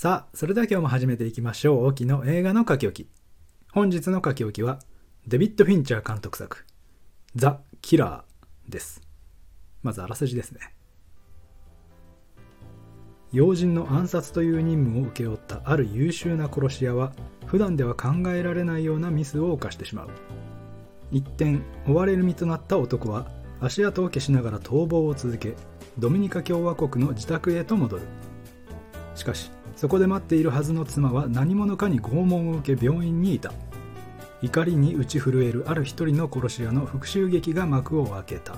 さあ、それでは今日も始めていきましょう。沖の映画の書き置き。本日の書き置きは、デビッド・フィンチャー監督作、ザ・キラーです。まずあらすじですね。要人の暗殺という任務を請け負ったある優秀な殺し屋は、普段では考えられないようなミスを犯してしまう。一転、追われる身となった男は、足跡を消しながら逃亡を続け、ドミニカ共和国の自宅へと戻る。しかし、そこで待っているはずの妻は何者かに拷問を受け病院にいた。怒りに打ち震えるある一人の殺し屋の復讐劇が幕を開けた。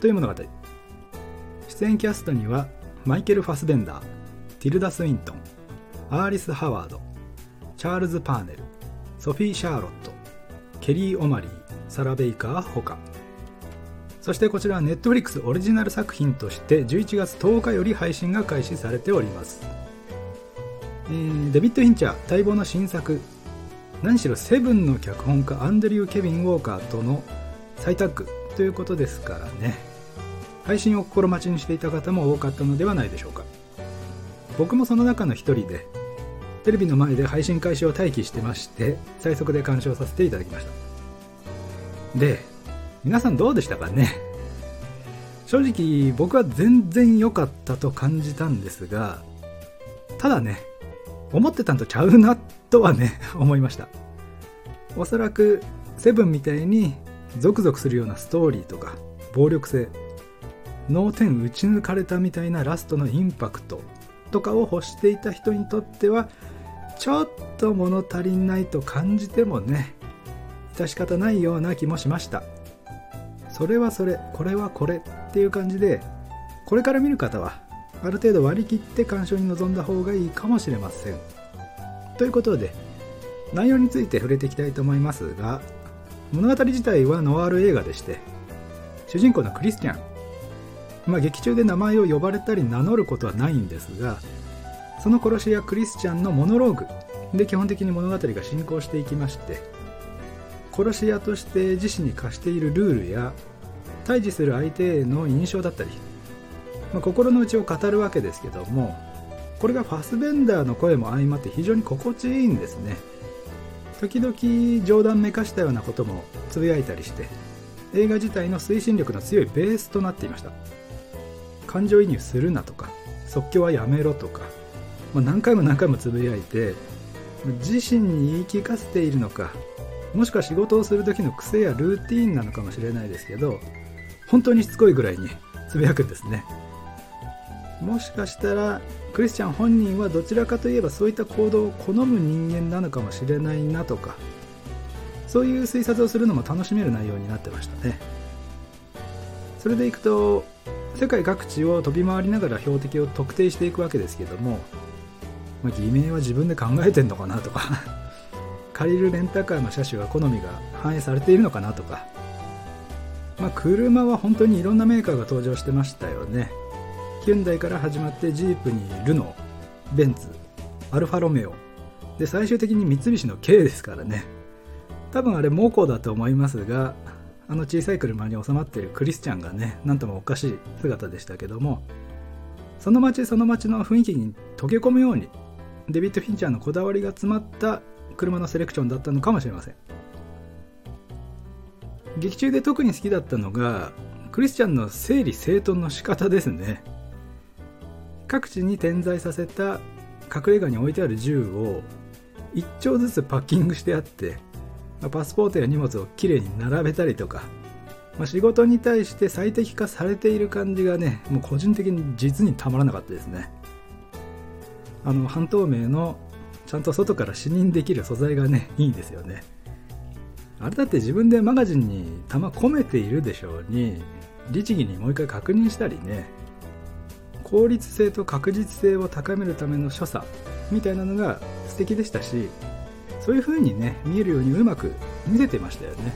という物語。出演キャストには、マイケル・ファスベンダー、ティルダ・スウィントン、アーリス・ハワード、チャールズ・パーネル、ソフィー・シャーロット、ケリー・オマリー、サラ・ベイカーほか。そしてこちらは Netflix オリジナル作品として11月10日より配信が開始されております。えーデビッド・フィンチャー待望の新作。何しろセブンの脚本家アンドリュー・ケビン・ウォーカーとの再タッグ。ということですからね。配信を心待ちにしていた方も多かったのではないでしょうか。僕もその中の一人でテレビの前で配信開始を待機してまして最速で鑑賞させていただきました。で皆さんどうでしたかね。正直僕は全然良かったと感じたんですがただね思ってたんとちゃうなとはね 思いました。おそらくセブンみたいにゾクゾクするようなストーリーとか暴力性脳天打ち抜かれたみたいなラストのインパクトとかを欲していた人にとってはちょっと物足りないと感じてもね致し方ないような気もしました。それはそれこれはこれっていう感じでこれから見る方はある程度割り切って鑑賞に臨んだ方がいいかもしれません。ということで内容について触れていきたいと思いますが物語自体はノワール映画でして主人公のクリスチャンまあ劇中で名前を呼ばれたり名乗ることはないんですがその殺し屋クリスチャンのモノローグで基本的に物語が進行していきまして殺し屋として自身に課しているルールや対峙する相手への印象だったり、まあ、心の内を語るわけですけどもこれがファスベンダーの声も相まって非常に心地いいんですね。時々冗談めかしたようなこともつぶやいたりして映画自体の推進力の強いベースとなっていました。感情移入するなとか即興はやめろとか、まあ、何回も何回もつぶやいて自身に言い聞かせているのかもしくは仕事をする時の癖やルーティーンなのかもしれないですけど本当にしつこいぐらいにつぶやくんですね。もしかしたらクリスチャン本人はどちらかといえばそういった行動を好む人間なのかもしれないなとかそういう推察をするのも楽しめる内容になってましたね。それでいくと世界各地を飛び回りながら標的を特定していくわけですけども、まあ、偽名は自分で考えてんのかなとか 借りるレンタカーの車種は好みが反映されているのかなとか、まあ、車は本当にいろんなメーカーが登場してましたよね。ヒュンダイから始まってジープにルノーベンツ。アルファロメオ。で最終的に三菱の K ですからね。多分あれモコだと思いますがあの小さい車に収まっているクリスチャンがねなんともおかしい姿でしたけどもその街その街の雰囲気に溶け込むようにデビッド・フィンチャーのこだわりが詰まった車のセレクションだったのかもしれません。劇中で特に好きだったのがクリスチャンの整理整頓の仕方ですね。各地に点在させた隠れ家に置いてある銃を1丁ずつパッキングしてあってパスポートや荷物をきれいに並べたりとか、まあ、仕事に対して最適化されている感じがねもう個人的に実にたまらなかったですね。あの半透明のちゃんと外から視認できる素材がねいいですよね。あれだって自分でマガジンに弾込めているでしょうに律儀にもう一回確認したりね効率性と確実性を高めるための所作みたいなのが素敵でしたしそういう風にね見えるようにうまく見せてましたよね。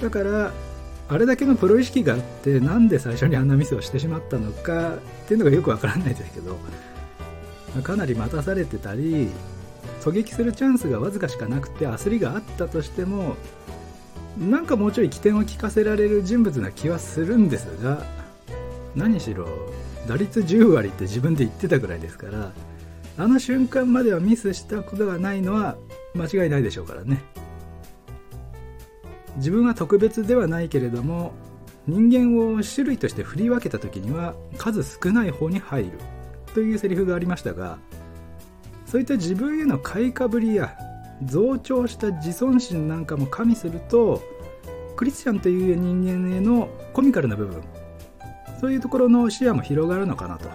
だからあれだけのプロ意識があってなんで最初にあんなミスをしてしまったのかっていうのがよくわからないですけどかなり待たされてたり狙撃するチャンスがわずかしかなくて焦りがあったとしてもなんかもうちょい起点を聞かせられる人物な気はするんですが何しろ打率10割って自分で言ってたぐらいですからあの瞬間まではミスしたことがないのは間違いないでしょうからね。自分は特別ではないけれども人間を種類として振り分けた時には数少ない方に入る。というセリフがありましたがそういった自分への買いかぶりや増長した自尊心なんかも加味するとクリスチャンという人間へのコミカルな部分そういうところの視野も広がるのかなと。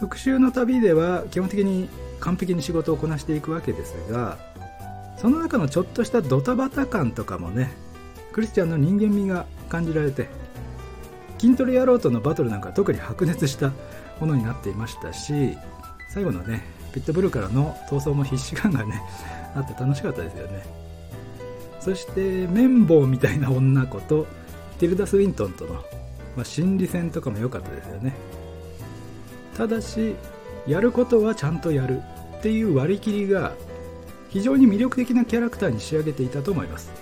復讐の旅では基本的に完璧に仕事をこなしていくわけですがその中のちょっとしたドタバタ感とかもねクリスチャンの人間味が感じられて筋トレ野郎とのバトルなんか特に白熱したものになっていましたし最後のねピットブルからの闘争も必死感がね あって楽しかったですよね。そして綿棒みたいな女子とティルダ・スウィントンとの、まあ、心理戦とかも良かったですよね。ただしやることはちゃんとやるっていう割り切りが非常に魅力的なキャラクターに仕上げていたと思います。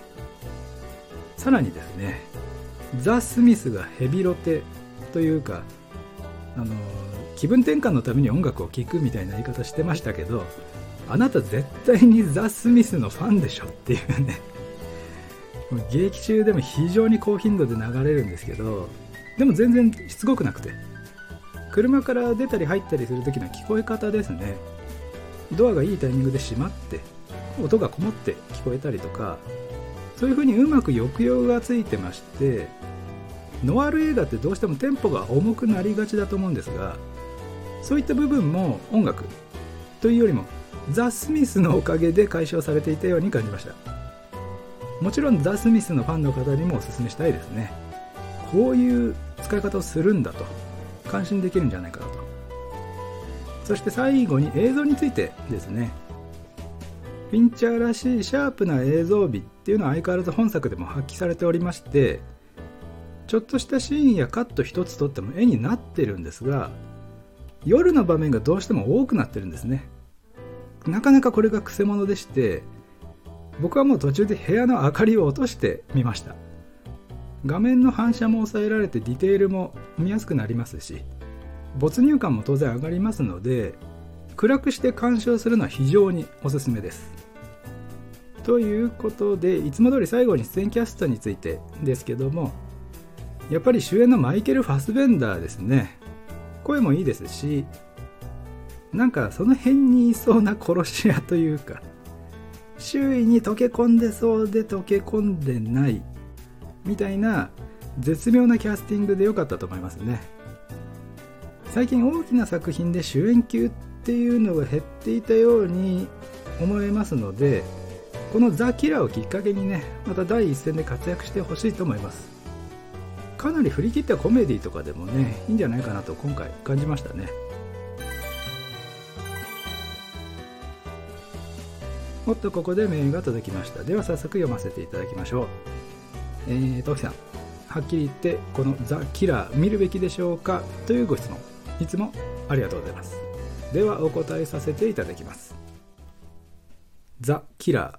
さらにですねザ・スミスがヘビロテというかあの気分転換のために音楽を聴くみたいな言い方してましたけどあなた絶対にザ・スミスのファンでしょっていうね。劇中でも非常に高頻度で流れるんですけどでも全然しつこくなくて。車から出たり入ったりする時の聞こえ方ですね。ドアがいいタイミングで閉まって音がこもって聞こえたりとかそういう風にうまく抑揚がついてましてノワール映画ってどうしてもテンポが重くなりがちだと思うんですがそういった部分も音楽というよりもザ・スミスのおかげで解消されていたように感じました。もちろんザ・スミスのファンの方にもお勧めしたいですね。こういう使い方をするんだと。感心できるんじゃないかなと。そして最後に映像についてですね。フィンチャーらしいシャープな映像美っていうのは相変わらず本作でも発揮されておりましてちょっとしたシーンやカット一つとっても絵になってるんですが夜の場面がどうしても多くなってるんですね。なかなかこれがくせ者でして僕はもう途中で部屋の明かりを落としてみました。画面の反射も抑えられてディテールも見やすくなりますし没入感も当然上がりますので暗くして鑑賞するのは非常におすすめです。ということでいつも通り最後に出演キャストについてですけどもやっぱり主演のマイケル・ファスベンダーですね。声もいいですしなんかその辺にいそうな殺し屋というか周囲に溶け込んでそうで溶け込んでないみたいな絶妙なキャスティングで良かったと思いますね。最近大きな作品で主演級っていうのが減っていたように思えますのでこのザ・キラーをきっかけにねまた第一線で活躍してほしいと思います。かなり振り切ったコメディとかでもねいいんじゃないかなと今回感じましたね。おっとここでメールが届きました。では早速読ませていただきましょう。えー、トキさんはっきり言ってこのザ・キラー見るべきでしょうかというご質問いつもありがとうございます。ではお答えさせていただきます。ザ・キラー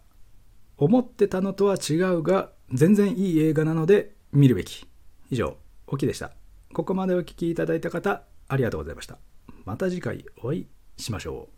思ってたのとは違うが全然いい映画なので見るべき。以上オキでした。ここまでお聴きいただいた方ありがとうございました。また次回お会いしましょう。